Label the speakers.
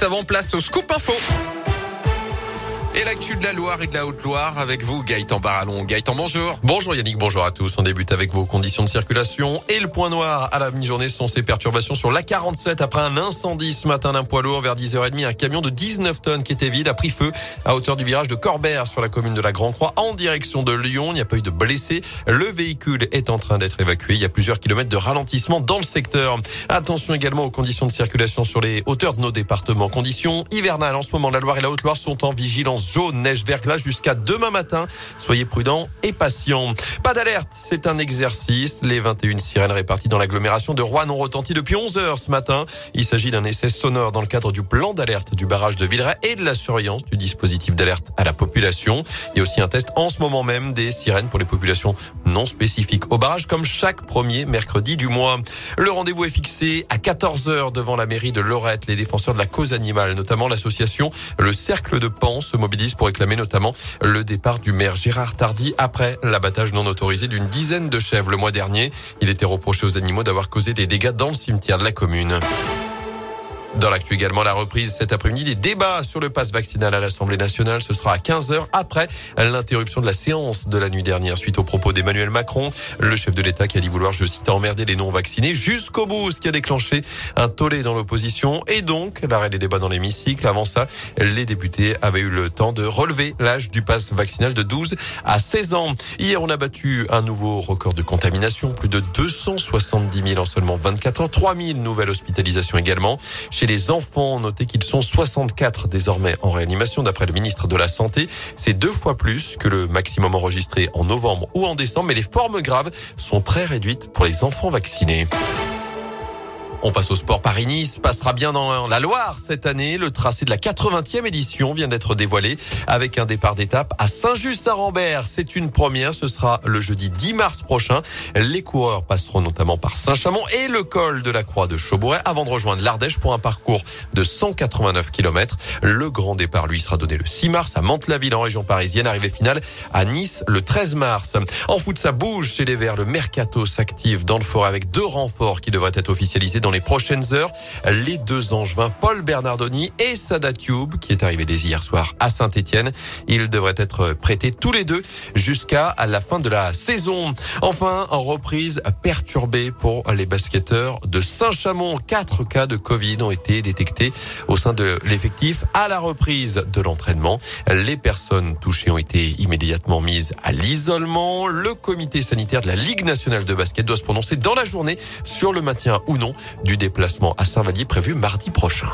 Speaker 1: juste avant, place au Scoop Info. Et l'actu de la Loire et de la Haute-Loire avec vous, Gaëtan Barallon. Gaëtan, bonjour.
Speaker 2: Bonjour Yannick, bonjour à tous. On débute avec vos conditions de circulation. Et le point noir à la mi-journée sont ces perturbations sur l'A47 après un incendie ce matin d'un poids lourd vers 10h30. Un camion de 19 tonnes qui était vide a pris feu à hauteur du virage de Corbert sur la commune de la Grand-Croix en direction de Lyon. Il n'y a pas eu de blessés. Le véhicule est en train d'être évacué. Il y a plusieurs kilomètres de ralentissement dans le secteur. Attention également aux conditions de circulation sur les hauteurs de nos départements. Conditions hivernales en ce moment. La Loire et la Haute-Loire sont en vigilance jaune, neige, verglas jusqu'à demain matin. Soyez prudents et patients. Pas d'alerte, c'est un exercice. Les 21 sirènes réparties dans l'agglomération de Rouen ont retenti depuis 11 heures ce matin. Il s'agit d'un essai sonore dans le cadre du plan d'alerte du barrage de Villeray et de la surveillance du dispositif d'alerte à la population. Il y a aussi un test en ce moment même des sirènes pour les populations non spécifiques au barrage comme chaque premier mercredi du mois. Le rendez-vous est fixé à 14 heures devant la mairie de Lorette. Les défenseurs de la cause animale, notamment l'association Le Cercle de Pan, pour réclamer notamment le départ du maire Gérard Tardy après l'abattage non autorisé d'une dizaine de chèvres le mois dernier. Il était reproché aux animaux d'avoir causé des dégâts dans le cimetière de la commune. Dans l'actu également, la reprise cet après-midi des débats sur le pass vaccinal à l'Assemblée nationale. Ce sera à 15h après l'interruption de la séance de la nuit dernière suite aux propos d'Emmanuel Macron, le chef de l'État qui a dit vouloir, je cite, emmerder les non-vaccinés jusqu'au bout, ce qui a déclenché un tollé dans l'opposition et donc l'arrêt des débats dans l'hémicycle. Avant ça, les députés avaient eu le temps de relever l'âge du pass vaccinal de 12 à 16 ans. Hier, on a battu un nouveau record de contamination, plus de 270 000 en seulement 24 heures, 3 000 nouvelles hospitalisations également. Chez les enfants, notez qu'ils sont 64 désormais en réanimation d'après le ministre de la Santé. C'est deux fois plus que le maximum enregistré en novembre ou en décembre, mais les formes graves sont très réduites pour les enfants vaccinés. On passe au sport. Paris-Nice passera bien dans la Loire cette année. Le tracé de la 80e édition vient d'être dévoilé avec un départ d'étape à Saint-Just-à-Rambert. C'est une première. Ce sera le jeudi 10 mars prochain. Les coureurs passeront notamment par Saint-Chamond et le col de la Croix de Chaubourg avant de rejoindre l'Ardèche pour un parcours de 189 km. Le grand départ, lui, sera donné le 6 mars à Mantes-la-Ville en région parisienne. Arrivée finale à Nice le 13 mars. En foot, ça bouge chez les Verts. Le mercato s'active dans le fort avec deux renforts qui devraient être officialisés les prochaines heures. Les deux angevins, Paul Bernardoni et Sadat Tube, qui est arrivé dès hier soir à Saint-Etienne. Ils devraient être prêtés tous les deux jusqu'à la fin de la saison. Enfin, en reprise perturbée pour les basketteurs de Saint-Chamond. Quatre cas de Covid ont été détectés au sein de l'effectif à la reprise de l'entraînement. Les personnes touchées ont été immédiatement mises à l'isolement. Le comité sanitaire de la Ligue nationale de basket doit se prononcer dans la journée sur le maintien ou non du déplacement à Saint-Vallier prévu mardi prochain.